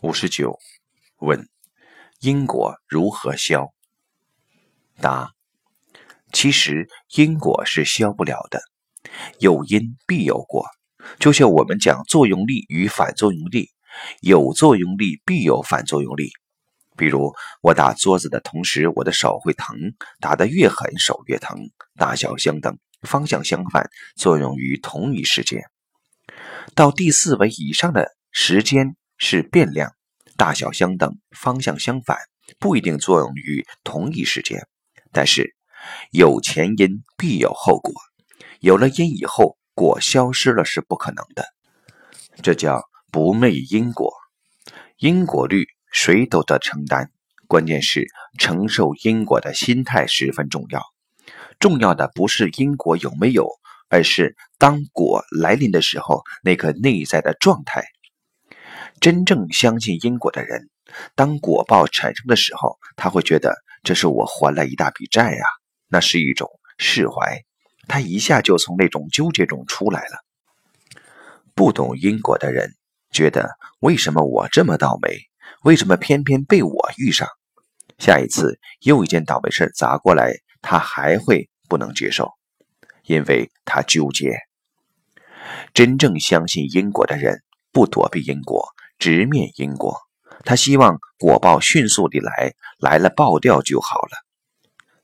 五十九，问因果如何消？答：其实因果是消不了的，有因必有果。就像我们讲作用力与反作用力，有作用力必有反作用力。比如我打桌子的同时，我的手会疼，打得越狠，手越疼，大小相等，方向相反，作用于同一时间。到第四维以上的时间。是变量，大小相等，方向相反，不一定作用于同一时间。但是有前因必有后果，有了因以后，果消失了是不可能的。这叫不昧因果。因果律谁都得承担，关键是承受因果的心态十分重要。重要的不是因果有没有，而是当果来临的时候，那颗内在的状态。真正相信因果的人，当果报产生的时候，他会觉得这是我还了一大笔债呀，那是一种释怀，他一下就从那种纠结中出来了。不懂因果的人觉得为什么我这么倒霉，为什么偏偏被我遇上？下一次又一件倒霉事砸过来，他还会不能接受，因为他纠结。真正相信因果的人，不躲避因果。直面因果，他希望果报迅速地来，来了爆掉就好了。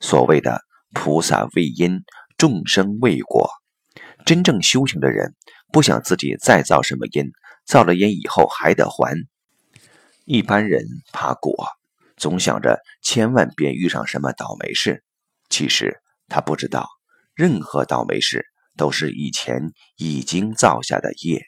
所谓的菩萨为因，众生为果。真正修行的人，不想自己再造什么因，造了因以后还得还。一般人怕果，总想着千万别遇上什么倒霉事。其实他不知道，任何倒霉事都是以前已经造下的业。